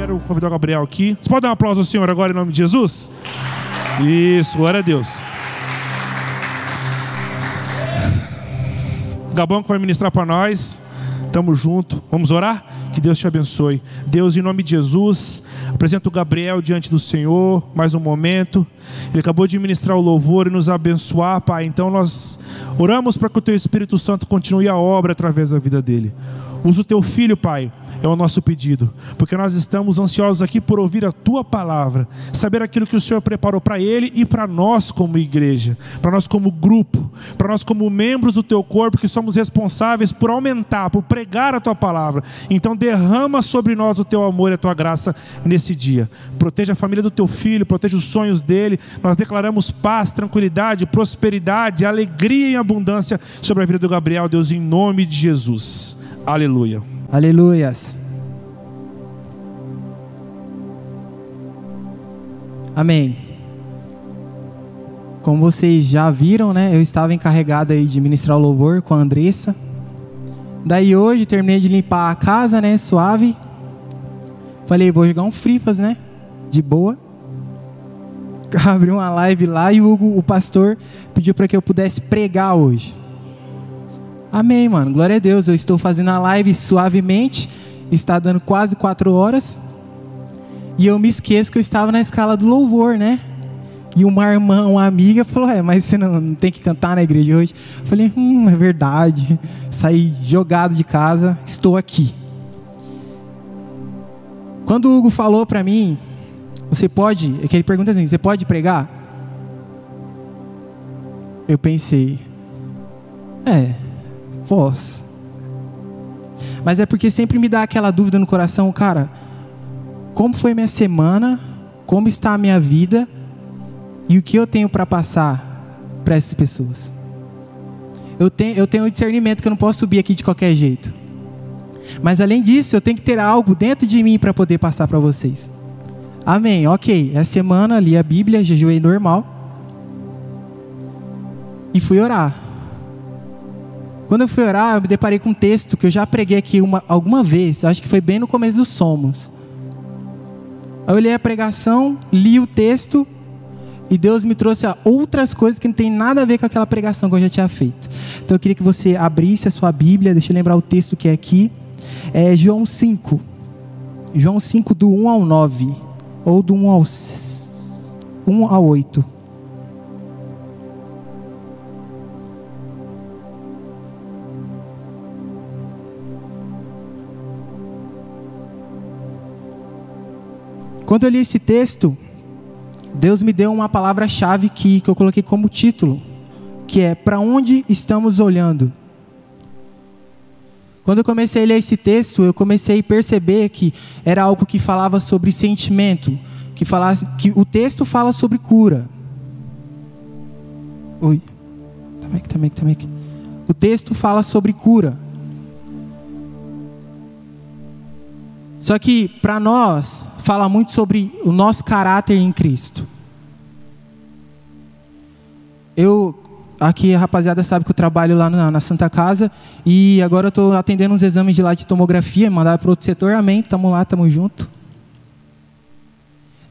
quero convidar o Gabriel aqui. Você pode dar um aplauso ao Senhor agora em nome de Jesus? Isso, glória a Deus. Gabão que vai ministrar para nós. Tamo junto. Vamos orar? Que Deus te abençoe. Deus, em nome de Jesus, apresento o Gabriel diante do Senhor, mais um momento. Ele acabou de ministrar o louvor e nos abençoar, Pai. Então nós oramos para que o Teu Espírito Santo continue a obra através da vida dele. Usa o Teu filho, Pai é o nosso pedido, porque nós estamos ansiosos aqui por ouvir a tua palavra, saber aquilo que o Senhor preparou para ele e para nós como igreja, para nós como grupo, para nós como membros do teu corpo que somos responsáveis por aumentar, por pregar a tua palavra. Então derrama sobre nós o teu amor e a tua graça nesse dia. Proteja a família do teu filho, proteja os sonhos dele. Nós declaramos paz, tranquilidade, prosperidade, alegria e abundância sobre a vida do Gabriel, Deus, em nome de Jesus. Aleluia. Aleluias. Amém. Como vocês já viram, né? Eu estava encarregado aí de ministrar o louvor com a Andressa. Daí hoje terminei de limpar a casa, né? Suave. Falei, vou jogar um frifas, né? De boa. Abri uma live lá e o o pastor, pediu para que eu pudesse pregar hoje. Amém, mano. Glória a Deus. Eu estou fazendo a live suavemente. Está dando quase quatro horas. E eu me esqueço que eu estava na escala do louvor, né? E uma irmã, uma amiga, falou: É, mas você não, não tem que cantar na igreja hoje? Eu falei: Hum, é verdade. Saí jogado de casa, estou aqui. Quando o Hugo falou para mim, você pode, é que ele pergunta assim: Você pode pregar? Eu pensei: É voz. Mas é porque sempre me dá aquela dúvida no coração, cara, como foi minha semana? Como está a minha vida? E o que eu tenho para passar para essas pessoas? Eu tenho, eu tenho um discernimento que eu não posso subir aqui de qualquer jeito. Mas além disso, eu tenho que ter algo dentro de mim para poder passar para vocês. Amém. Ok. Essa semana li a Bíblia, jejuei normal. E fui orar. Quando eu fui orar, eu me deparei com um texto que eu já preguei aqui uma, alguma vez, acho que foi bem no começo dos Somos. Eu li a pregação, li o texto, e Deus me trouxe a outras coisas que não tem nada a ver com aquela pregação que eu já tinha feito. Então eu queria que você abrisse a sua Bíblia, deixa eu lembrar o texto que é aqui. É João 5. João 5, do 1 ao 9. Ou do 1 ao, 1 ao 8. Quando eu li esse texto, Deus me deu uma palavra-chave que, que eu coloquei como título, que é para onde estamos olhando. Quando eu comecei a ler esse texto, eu comecei a perceber que era algo que falava sobre sentimento, que falasse que o texto fala sobre cura. Oi. Aqui, também aqui. O texto fala sobre cura. Só que para nós fala muito sobre o nosso caráter em Cristo. Eu aqui a rapaziada sabe que eu trabalho lá na, na Santa Casa e agora eu estou atendendo uns exames de lá de tomografia, mandar para outro setor, amém, tamo lá, tamo junto.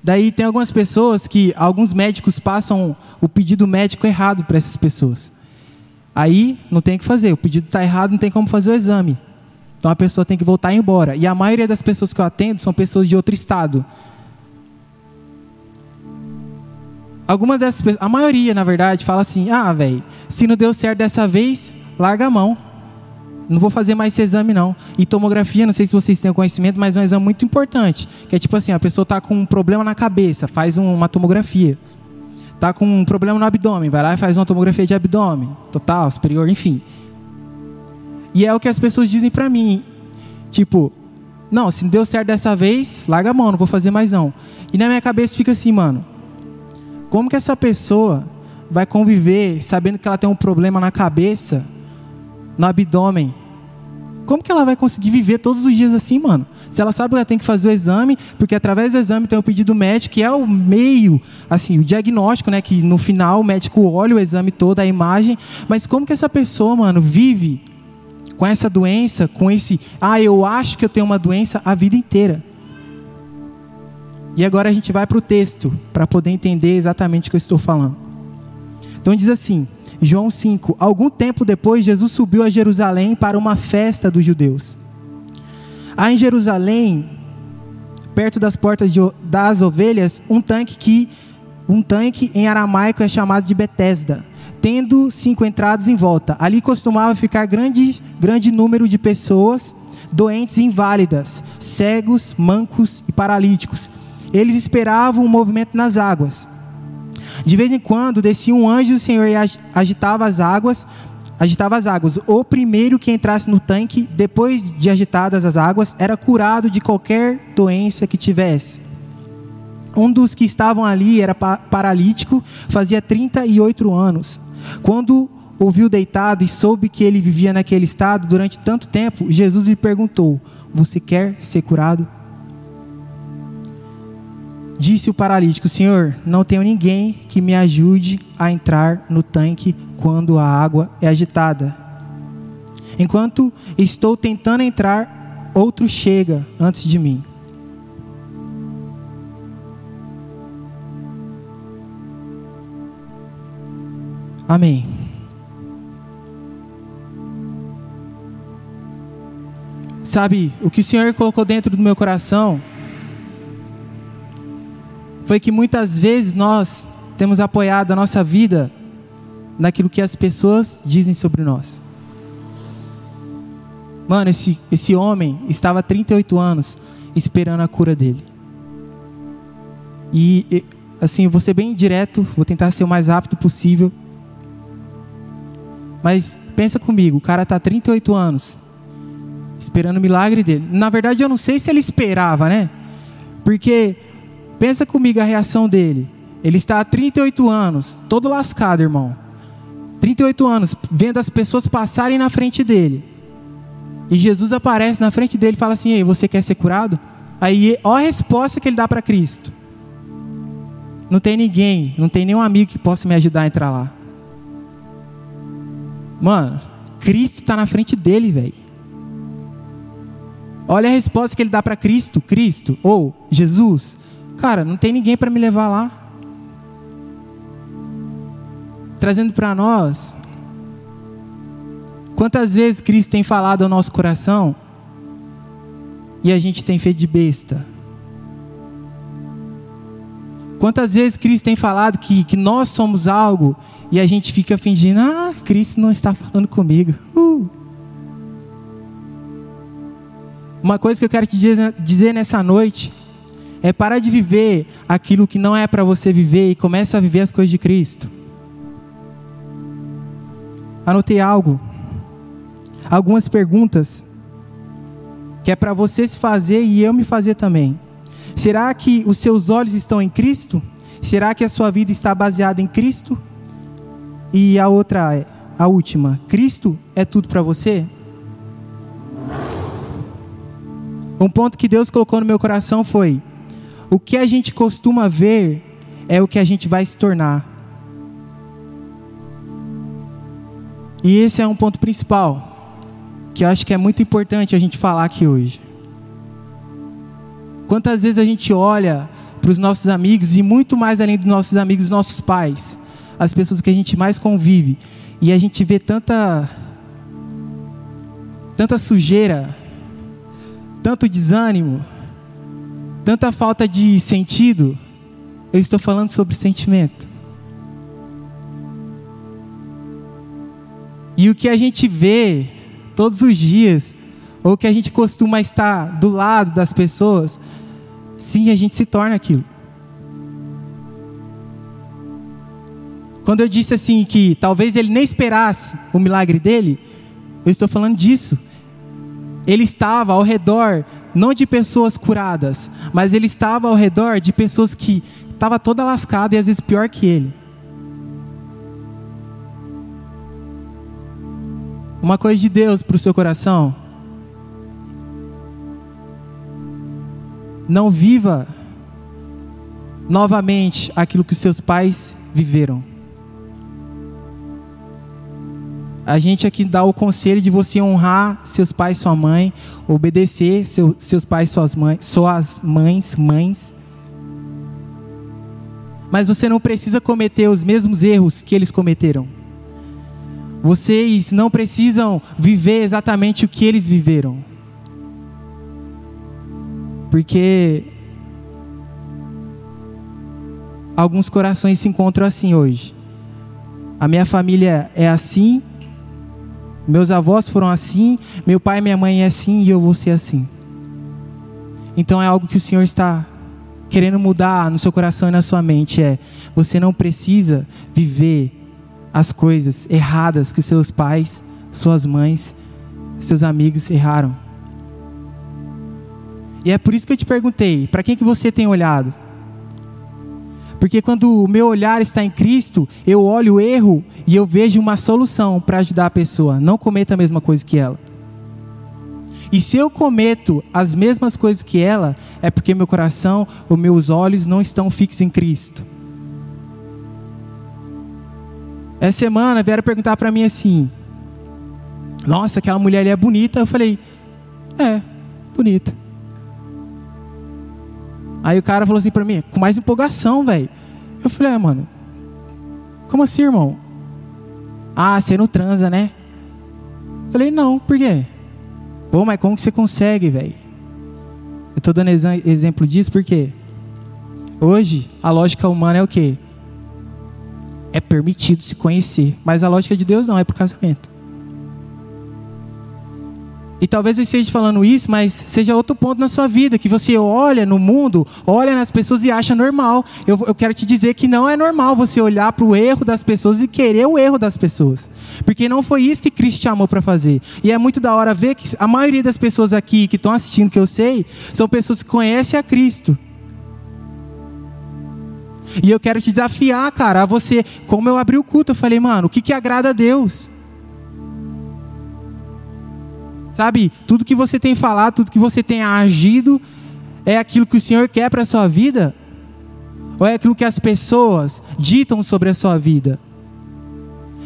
Daí tem algumas pessoas que alguns médicos passam o pedido médico errado para essas pessoas. Aí não tem o que fazer, o pedido está errado, não tem como fazer o exame. Então a pessoa tem que voltar embora. E a maioria das pessoas que eu atendo são pessoas de outro estado. Algumas dessas pessoas, a maioria, na verdade, fala assim: "Ah, velho, se não deu certo dessa vez, larga a mão. Não vou fazer mais esse exame não". E tomografia, não sei se vocês têm conhecimento, mas é um exame muito importante, que é tipo assim, a pessoa está com um problema na cabeça, faz uma tomografia. Tá com um problema no abdômen, vai lá e faz uma tomografia de abdômen, total, superior, enfim. E é o que as pessoas dizem para mim. Tipo, não, se deu certo dessa vez, larga a mão, não vou fazer mais não. E na minha cabeça fica assim, mano. Como que essa pessoa vai conviver sabendo que ela tem um problema na cabeça, no abdômen? Como que ela vai conseguir viver todos os dias assim, mano? Se ela sabe que ela tem que fazer o exame, porque através do exame tem o pedido médico, que é o meio, assim, o diagnóstico, né? Que no final o médico olha o exame todo, a imagem. Mas como que essa pessoa, mano, vive com essa doença, com esse, ah, eu acho que eu tenho uma doença a vida inteira. E agora a gente vai para o texto, para poder entender exatamente o que eu estou falando. Então diz assim, João 5: Algum tempo depois, Jesus subiu a Jerusalém para uma festa dos judeus. Há em Jerusalém, perto das portas de, das ovelhas, um tanque que um tanque em aramaico é chamado de Betesda, tendo cinco entradas em volta. Ali costumava ficar grande, grande número de pessoas doentes e inválidas, cegos, mancos e paralíticos. Eles esperavam um movimento nas águas. De vez em quando descia um anjo do Senhor e agitava as águas, agitava as águas. O primeiro que entrasse no tanque, depois de agitadas as águas, era curado de qualquer doença que tivesse. Um dos que estavam ali era paralítico, fazia 38 anos. Quando o viu deitado e soube que ele vivia naquele estado durante tanto tempo, Jesus lhe perguntou: Você quer ser curado? Disse o paralítico: Senhor, não tenho ninguém que me ajude a entrar no tanque quando a água é agitada. Enquanto estou tentando entrar, outro chega antes de mim. Amém. Sabe, o que o Senhor colocou dentro do meu coração foi que muitas vezes nós temos apoiado a nossa vida naquilo que as pessoas dizem sobre nós. Mano, esse, esse homem estava há 38 anos esperando a cura dele. E, assim, vou ser bem direto, vou tentar ser o mais rápido possível. Mas pensa comigo, o cara está 38 anos esperando o milagre dele. Na verdade, eu não sei se ele esperava, né? Porque pensa comigo a reação dele. Ele está há 38 anos, todo lascado, irmão. 38 anos, vendo as pessoas passarem na frente dele. E Jesus aparece na frente dele e fala assim: Ei, você quer ser curado? Aí, ó a resposta que ele dá para Cristo. Não tem ninguém, não tem nenhum amigo que possa me ajudar a entrar lá. Mano, Cristo está na frente dele, velho. Olha a resposta que ele dá para Cristo, Cristo ou Jesus. Cara, não tem ninguém para me levar lá. Trazendo para nós, quantas vezes Cristo tem falado ao nosso coração e a gente tem feito de besta? Quantas vezes Cristo tem falado que, que nós somos algo e a gente fica fingindo, ah, Cristo não está falando comigo. Uh. Uma coisa que eu quero te dizer nessa noite é parar de viver aquilo que não é para você viver e começa a viver as coisas de Cristo. Anotei algo, algumas perguntas que é para você se fazer e eu me fazer também. Será que os seus olhos estão em Cristo? Será que a sua vida está baseada em Cristo? E a outra, a última, Cristo é tudo para você? Um ponto que Deus colocou no meu coração foi: o que a gente costuma ver é o que a gente vai se tornar. E esse é um ponto principal, que eu acho que é muito importante a gente falar aqui hoje. Quantas vezes a gente olha para os nossos amigos e muito mais além dos nossos amigos, nossos pais, as pessoas que a gente mais convive. E a gente vê tanta tanta sujeira, tanto desânimo, tanta falta de sentido. Eu estou falando sobre sentimento. E o que a gente vê todos os dias, ou que a gente costuma estar do lado das pessoas, sim, a gente se torna aquilo. Quando eu disse assim que talvez ele nem esperasse o milagre dele, eu estou falando disso. Ele estava ao redor não de pessoas curadas, mas ele estava ao redor de pessoas que estava toda lascada e às vezes pior que ele. Uma coisa de Deus para o seu coração. Não viva novamente aquilo que seus pais viveram. a gente aqui dá o conselho de você honrar seus pais sua mãe, obedecer seu, seus pais suas mães, suas mães, mães. Mas você não precisa cometer os mesmos erros que eles cometeram. Vocês não precisam viver exatamente o que eles viveram. Porque alguns corações se encontram assim hoje. A minha família é assim, meus avós foram assim, meu pai e minha mãe é assim e eu vou ser assim. Então é algo que o Senhor está querendo mudar no seu coração e na sua mente é: você não precisa viver as coisas erradas que seus pais, suas mães, seus amigos erraram. E é por isso que eu te perguntei, para quem que você tem olhado? Porque quando o meu olhar está em Cristo, eu olho o erro e eu vejo uma solução para ajudar a pessoa. Não cometa a mesma coisa que ela. E se eu cometo as mesmas coisas que ela, é porque meu coração, os meus olhos não estão fixos em Cristo. Essa semana vieram perguntar para mim assim: Nossa, aquela mulher ali é bonita. Eu falei: É, bonita. Aí o cara falou assim para mim, com mais empolgação, velho. Eu falei: É, mano, como assim, irmão? Ah, você não transa, né? Falei: Não, por quê? Pô, mas como que você consegue, velho? Eu estou dando exemplo disso porque hoje a lógica humana é o quê? É permitido se conhecer, mas a lógica de Deus não, é por casamento. E talvez eu esteja falando isso, mas seja outro ponto na sua vida, que você olha no mundo, olha nas pessoas e acha normal. Eu, eu quero te dizer que não é normal você olhar para o erro das pessoas e querer o erro das pessoas. Porque não foi isso que Cristo te chamou para fazer. E é muito da hora ver que a maioria das pessoas aqui que estão assistindo, que eu sei, são pessoas que conhecem a Cristo. E eu quero te desafiar, cara, a você, como eu abri o culto, eu falei, mano, o que, que agrada a Deus? Sabe, tudo que você tem falado, tudo que você tem agido, é aquilo que o Senhor quer para a sua vida? Ou é aquilo que as pessoas ditam sobre a sua vida?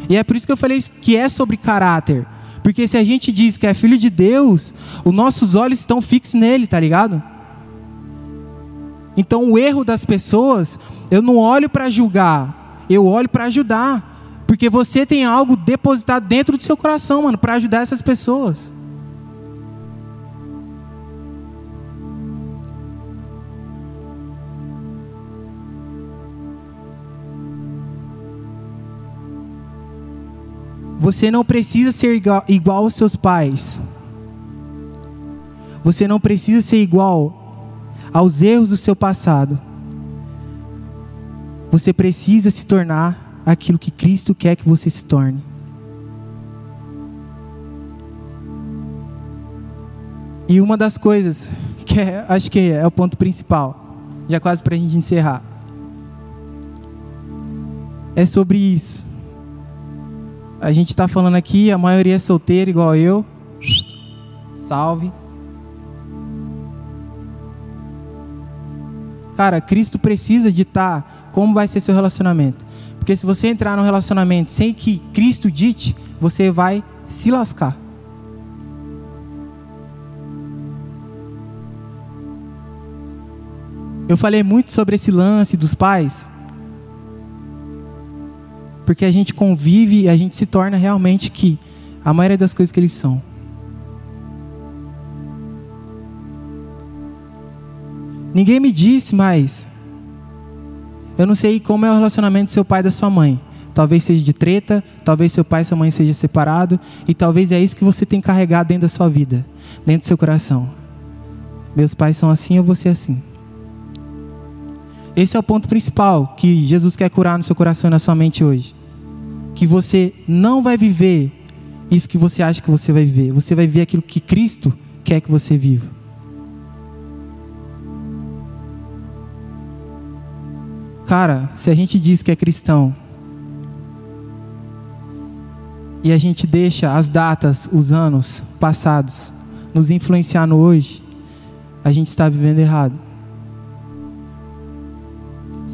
E é por isso que eu falei que é sobre caráter. Porque se a gente diz que é filho de Deus, os nossos olhos estão fixos nele, tá ligado? Então o erro das pessoas, eu não olho para julgar, eu olho para ajudar. Porque você tem algo depositado dentro do seu coração, mano, para ajudar essas pessoas. Você não precisa ser igual, igual aos seus pais. Você não precisa ser igual aos erros do seu passado. Você precisa se tornar aquilo que Cristo quer que você se torne. E uma das coisas que é, acho que é o ponto principal, já quase para a gente encerrar, é sobre isso. A gente está falando aqui, a maioria é solteira, igual eu. Salve. Cara, Cristo precisa ditar como vai ser seu relacionamento. Porque se você entrar num relacionamento sem que Cristo dite, você vai se lascar. Eu falei muito sobre esse lance dos pais, porque a gente convive e a gente se torna realmente que a maioria das coisas que eles são. Ninguém me disse, mas eu não sei como é o relacionamento do seu pai e da sua mãe. Talvez seja de treta, talvez seu pai e sua mãe sejam separados, e talvez é isso que você tem carregado dentro da sua vida, dentro do seu coração. Meus pais são assim, eu vou ser assim. Esse é o ponto principal que Jesus quer curar no seu coração e na sua mente hoje. Que você não vai viver isso que você acha que você vai viver. Você vai viver aquilo que Cristo quer que você viva. Cara, se a gente diz que é cristão e a gente deixa as datas, os anos passados nos influenciar no hoje, a gente está vivendo errado.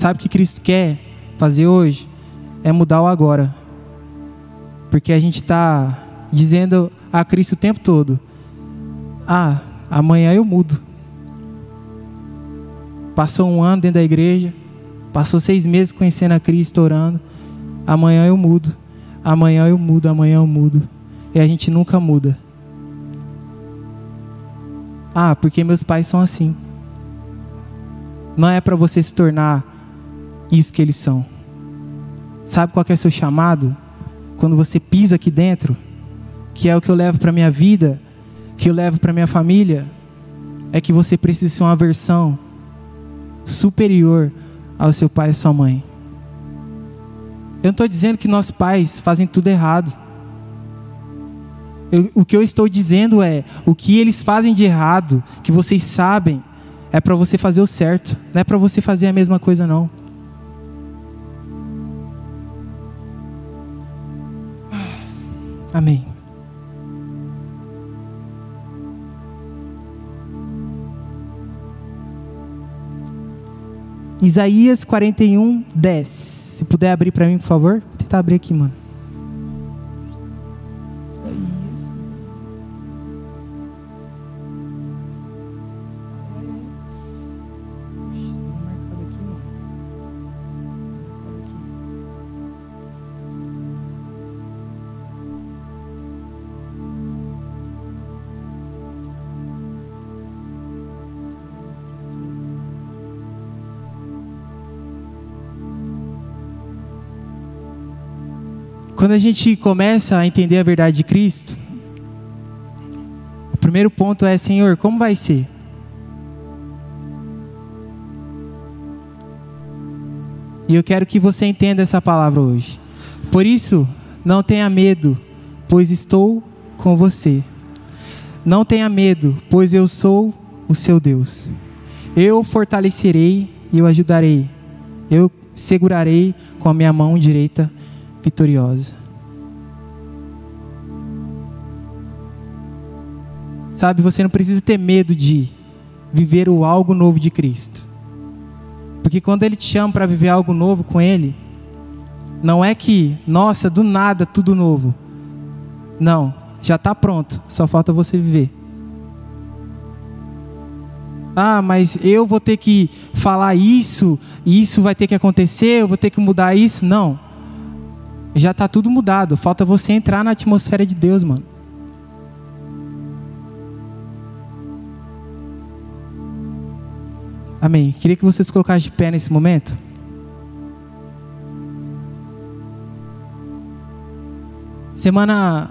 Sabe o que Cristo quer fazer hoje? É mudar o agora. Porque a gente está dizendo a Cristo o tempo todo: Ah, amanhã eu mudo. Passou um ano dentro da igreja, Passou seis meses conhecendo a Cristo, orando. Amanhã eu mudo. Amanhã eu mudo, amanhã eu mudo. E a gente nunca muda. Ah, porque meus pais são assim. Não é para você se tornar isso que eles são. Sabe qual é o seu chamado? Quando você pisa aqui dentro, que é o que eu levo para minha vida, que eu levo para minha família, é que você precisa ser uma versão superior ao seu pai e sua mãe. Eu não estou dizendo que nossos pais fazem tudo errado. Eu, o que eu estou dizendo é: o que eles fazem de errado, que vocês sabem, é para você fazer o certo, não é para você fazer a mesma coisa, não. Amém. Isaías 41, 10. Se puder abrir para mim, por favor. Vou tentar abrir aqui, mano. Quando a gente começa a entender a verdade de Cristo, o primeiro ponto é: Senhor, como vai ser? E eu quero que você entenda essa palavra hoje. Por isso, não tenha medo, pois estou com você. Não tenha medo, pois eu sou o seu Deus. Eu o fortalecerei e o ajudarei. Eu segurarei com a minha mão direita vitoriosa. Sabe, você não precisa ter medo de viver o algo novo de Cristo. Porque quando Ele te chama para viver algo novo com Ele, não é que, nossa, do nada tudo novo. Não, já está pronto, só falta você viver. Ah, mas eu vou ter que falar isso, isso vai ter que acontecer, eu vou ter que mudar isso. Não já está tudo mudado. Falta você entrar na atmosfera de Deus, mano. Amém. Queria que vocês colocassem de pé nesse momento. Semana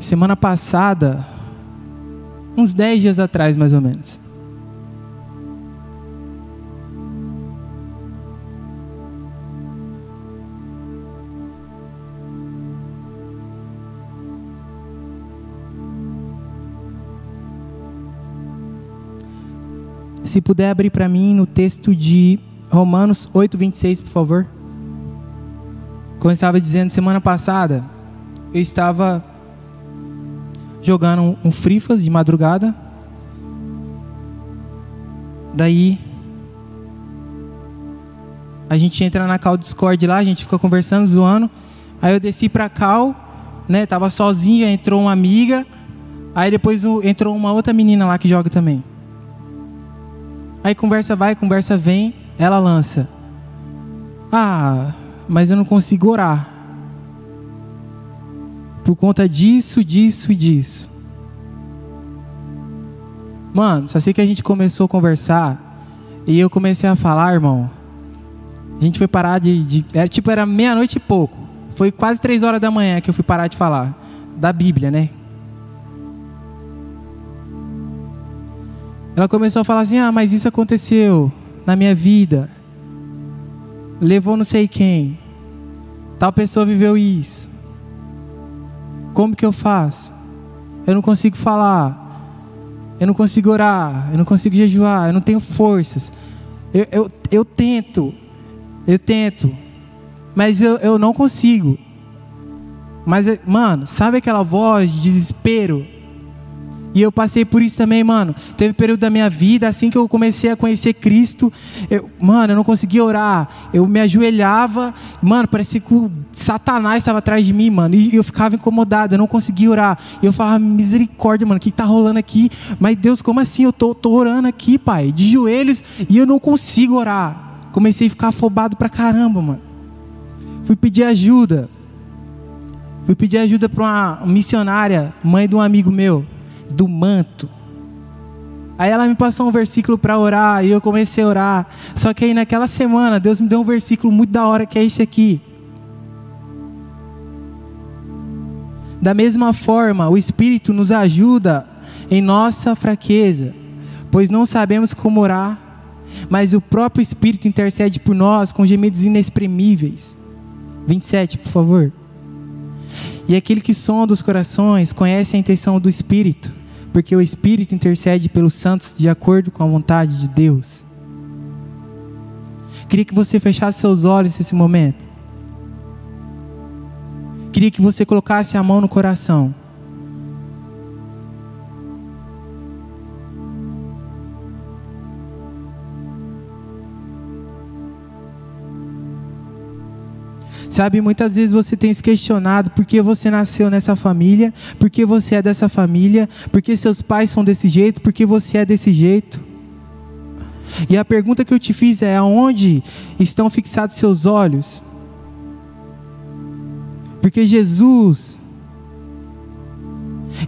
semana passada, uns 10 dias atrás mais ou menos. Se puder abrir para mim no texto de Romanos 8, 26, por favor. Como eu estava dizendo semana passada, eu estava jogando um frifas de madrugada. Daí a gente entra na cal Discord lá, a gente fica conversando, zoando. Aí eu desci pra cal, né? Tava sozinha, entrou uma amiga. Aí depois entrou uma outra menina lá que joga também. Aí conversa vai, conversa vem, ela lança. Ah, mas eu não consigo orar. Por conta disso, disso e disso. Mano, só sei que a gente começou a conversar e eu comecei a falar, irmão. A gente foi parar de. de era, tipo, era meia-noite e pouco. Foi quase três horas da manhã que eu fui parar de falar. Da Bíblia, né? Ela começou a falar assim: ah, mas isso aconteceu na minha vida. Levou não sei quem. Tal pessoa viveu isso. Como que eu faço? Eu não consigo falar. Eu não consigo orar. Eu não consigo jejuar. Eu não tenho forças. Eu, eu, eu tento. Eu tento. Mas eu, eu não consigo. Mas, mano, sabe aquela voz de desespero? E eu passei por isso também, mano. Teve um período da minha vida, assim que eu comecei a conhecer Cristo, eu, mano, eu não conseguia orar. Eu me ajoelhava, mano, parecia que o Satanás estava atrás de mim, mano. E eu ficava incomodado, eu não conseguia orar. E eu falava, misericórdia, mano, o que está rolando aqui? Mas Deus, como assim? Eu tô, tô orando aqui, pai, de joelhos, e eu não consigo orar. comecei a ficar afobado pra caramba, mano. Fui pedir ajuda. Fui pedir ajuda para uma missionária, mãe de um amigo meu, do manto. Aí ela me passou um versículo para orar e eu comecei a orar. Só que aí naquela semana Deus me deu um versículo muito da hora que é esse aqui. Da mesma forma, o Espírito nos ajuda em nossa fraqueza, pois não sabemos como orar, mas o próprio Espírito intercede por nós com gemidos inexprimíveis. 27, por favor. E aquele que sonda os corações conhece a intenção do Espírito, porque o Espírito intercede pelos santos de acordo com a vontade de Deus. Queria que você fechasse seus olhos nesse momento. Queria que você colocasse a mão no coração. Sabe, muitas vezes você tem se questionado por que você nasceu nessa família, por que você é dessa família, por que seus pais são desse jeito, por que você é desse jeito. E a pergunta que eu te fiz é: aonde estão fixados seus olhos? Porque Jesus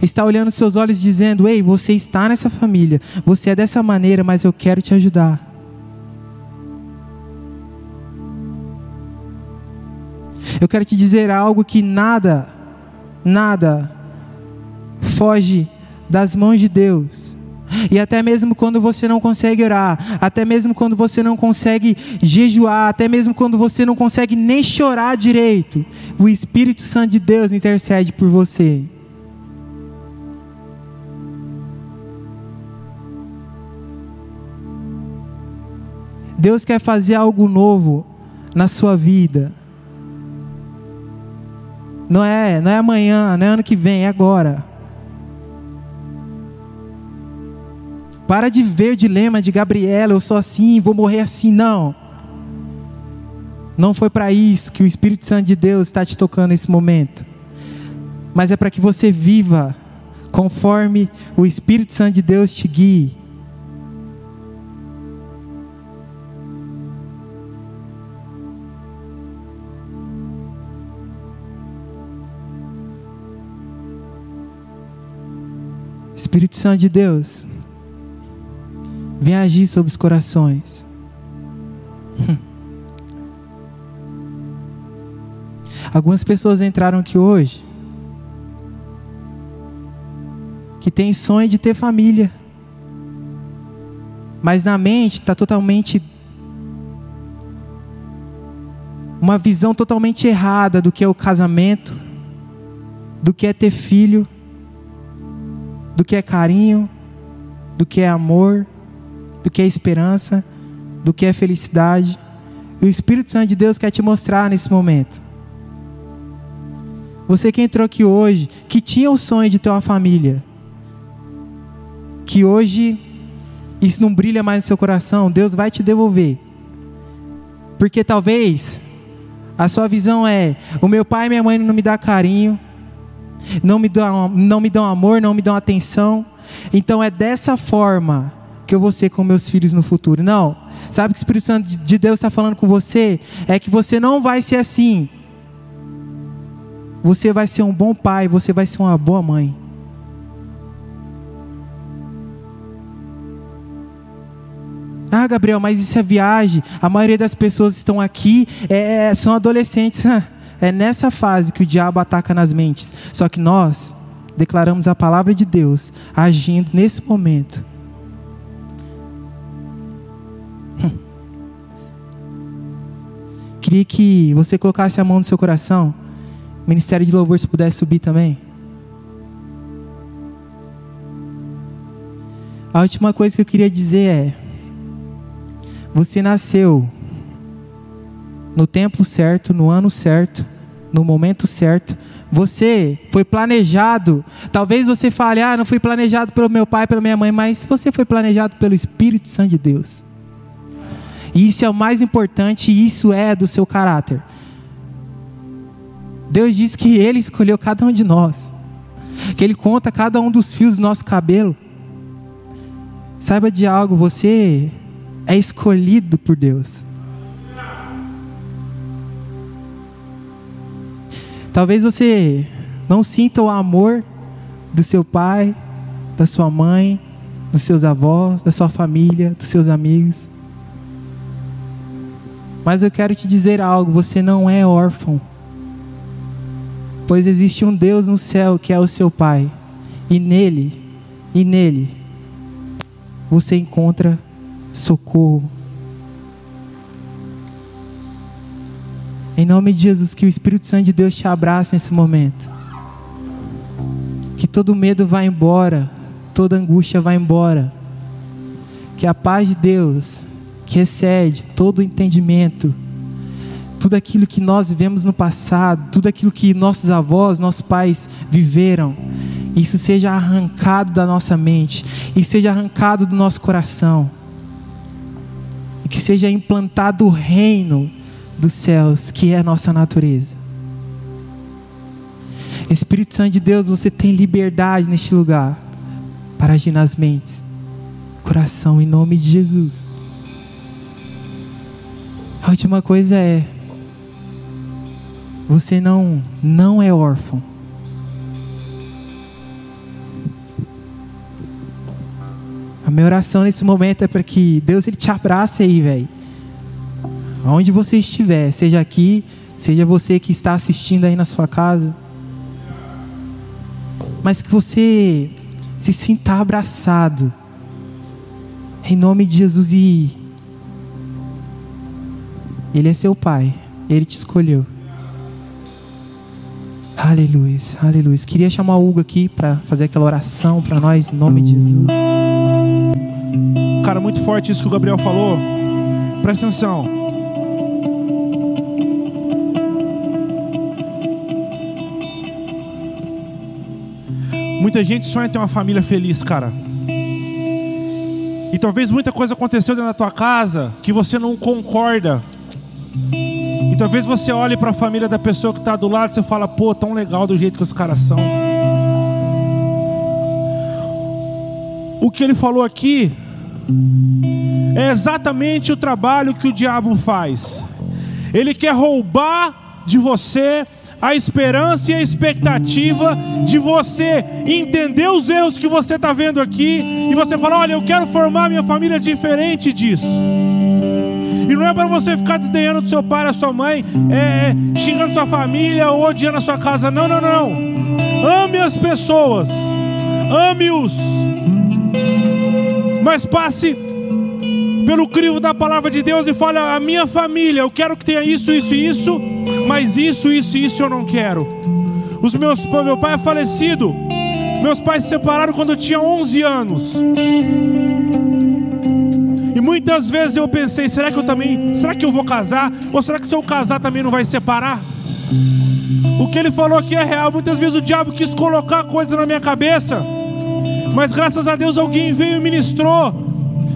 está olhando seus olhos dizendo: Ei, você está nessa família, você é dessa maneira, mas eu quero te ajudar. Eu quero te dizer algo que nada, nada foge das mãos de Deus. E até mesmo quando você não consegue orar, até mesmo quando você não consegue jejuar, até mesmo quando você não consegue nem chorar direito, o Espírito Santo de Deus intercede por você. Deus quer fazer algo novo na sua vida. Não é, não é amanhã, não é ano que vem, é agora. Para de ver o dilema de Gabriela, eu sou assim, vou morrer assim, não. Não foi para isso que o Espírito Santo de Deus está te tocando nesse momento. Mas é para que você viva conforme o Espírito Santo de Deus te guie. Espírito Santo de Deus, vem agir sobre os corações. Hum. Algumas pessoas entraram aqui hoje que tem sonho de ter família, mas na mente está totalmente uma visão totalmente errada do que é o casamento, do que é ter filho do que é carinho, do que é amor, do que é esperança, do que é felicidade. E o Espírito Santo de Deus quer te mostrar nesse momento. Você que entrou aqui hoje, que tinha o sonho de ter uma família, que hoje isso não brilha mais no seu coração, Deus vai te devolver. Porque talvez a sua visão é: o meu pai e minha mãe não me dão carinho, não me dão, não me dão amor, não me dão atenção. Então é dessa forma que eu vou ser com meus filhos no futuro. Não. Sabe o que o Espírito Santo de Deus está falando com você? É que você não vai ser assim. Você vai ser um bom pai, você vai ser uma boa mãe. Ah, Gabriel, mas isso é viagem. A maioria das pessoas estão aqui é, são adolescentes. É nessa fase que o diabo ataca nas mentes. Só que nós declaramos a palavra de Deus agindo nesse momento. Hum. Queria que você colocasse a mão no seu coração. Ministério de Louvor, se pudesse subir também. A última coisa que eu queria dizer é: você nasceu no tempo certo, no ano certo, no momento certo. Você foi planejado. Talvez você fale: "Ah, não fui planejado pelo meu pai, pela minha mãe", mas você foi planejado pelo Espírito Santo de Deus. E isso é o mais importante, e isso é do seu caráter. Deus diz que ele escolheu cada um de nós. Que ele conta cada um dos fios do nosso cabelo. Saiba de algo, você é escolhido por Deus. Talvez você não sinta o amor do seu pai, da sua mãe, dos seus avós, da sua família, dos seus amigos. Mas eu quero te dizer algo: você não é órfão. Pois existe um Deus no céu que é o seu Pai, e nele, e nele, você encontra socorro. Em nome de Jesus, que o Espírito Santo de Deus te abrace nesse momento. Que todo medo vá embora, toda angústia vá embora. Que a paz de Deus, que excede todo entendimento, tudo aquilo que nós vivemos no passado, tudo aquilo que nossos avós, nossos pais viveram, isso seja arrancado da nossa mente e seja arrancado do nosso coração. E que seja implantado o reino dos céus, que é a nossa natureza. Espírito Santo de Deus, você tem liberdade neste lugar para agir nas mentes, coração, em nome de Jesus. A última coisa é: você não não é órfão. A minha oração nesse momento é para que Deus ele te abrace aí, velho. Aonde você estiver, seja aqui, seja você que está assistindo aí na sua casa, mas que você se sinta abraçado em nome de Jesus e ele é seu pai. Ele te escolheu. Aleluia, aleluia. Queria chamar o Hugo aqui para fazer aquela oração para nós, em nome de Jesus. Cara, muito forte isso que o Gabriel falou. Presta atenção. Muita gente sonha ter uma família feliz, cara. E talvez muita coisa aconteceu dentro da tua casa que você não concorda. E talvez você olhe para a família da pessoa que está do lado e você fala, pô, tão legal do jeito que os caras são. O que ele falou aqui é exatamente o trabalho que o diabo faz. Ele quer roubar de você a esperança e a expectativa de você entender os erros que você está vendo aqui e você falar: olha, eu quero formar minha família diferente disso. E não é para você ficar desdenhando do seu pai, da sua mãe, é, é, xingando sua família ou odiando a sua casa. Não, não, não. Ame as pessoas, ame-os, mas passe pelo crivo da palavra de Deus e fale: a minha família, eu quero que tenha isso, isso e isso, mas isso, isso e isso eu não quero. Os meus, meu pai é falecido. Meus pais se separaram quando eu tinha 11 anos. E muitas vezes eu pensei, será que eu também, será que eu vou casar? Ou será que se eu casar também não vai separar? O que ele falou aqui é real. Muitas vezes o diabo quis colocar coisa na minha cabeça. Mas graças a Deus alguém veio e ministrou,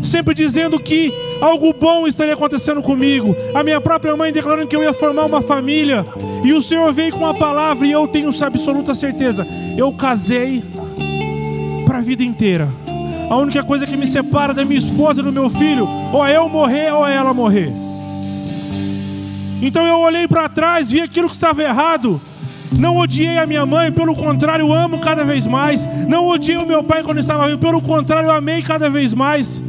sempre dizendo que algo bom estaria acontecendo comigo. A minha própria mãe declarando que eu ia formar uma família. E o Senhor veio com a palavra e eu tenho absoluta certeza. Eu casei para a vida inteira. A única coisa que me separa da minha esposa e do meu filho, ou é eu morrer ou é ela morrer. Então eu olhei para trás, vi aquilo que estava errado. Não odiei a minha mãe, pelo contrário, amo cada vez mais. Não odiei o meu pai quando estava vivo, pelo contrário, amei cada vez mais.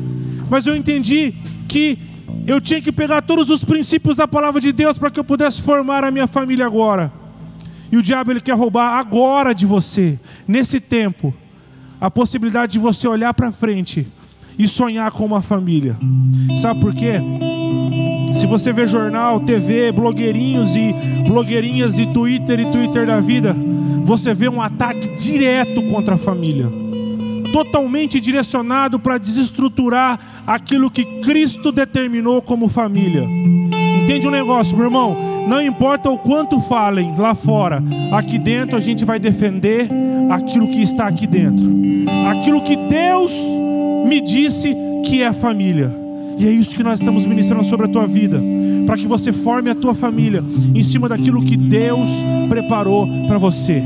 Mas eu entendi que eu tinha que pegar todos os princípios da palavra de Deus para que eu pudesse formar a minha família agora. E o diabo ele quer roubar agora de você, nesse tempo, a possibilidade de você olhar para frente e sonhar com uma família. Sabe por quê? Se você vê jornal, TV, blogueirinhos e blogueirinhas e Twitter e Twitter da vida, você vê um ataque direto contra a família. Totalmente direcionado para desestruturar aquilo que Cristo determinou como família. Entende um negócio, meu irmão? Não importa o quanto falem lá fora, aqui dentro a gente vai defender aquilo que está aqui dentro. Aquilo que Deus me disse que é família. E é isso que nós estamos ministrando sobre a tua vida, para que você forme a tua família em cima daquilo que Deus preparou para você.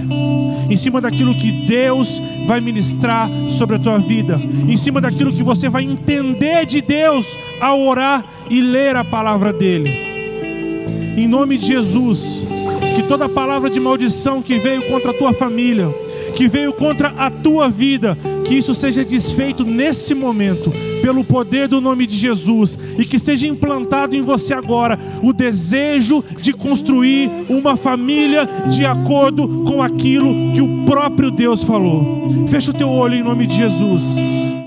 Em cima daquilo que Deus vai ministrar sobre a tua vida, em cima daquilo que você vai entender de Deus ao orar e ler a palavra dele. Em nome de Jesus, que toda palavra de maldição que veio contra a tua família, que veio contra a tua vida, que isso seja desfeito nesse momento, pelo poder do nome de Jesus, e que seja implantado em você agora o desejo de construir uma família de acordo com aquilo que o próprio Deus falou. Fecha o teu olho em nome de Jesus.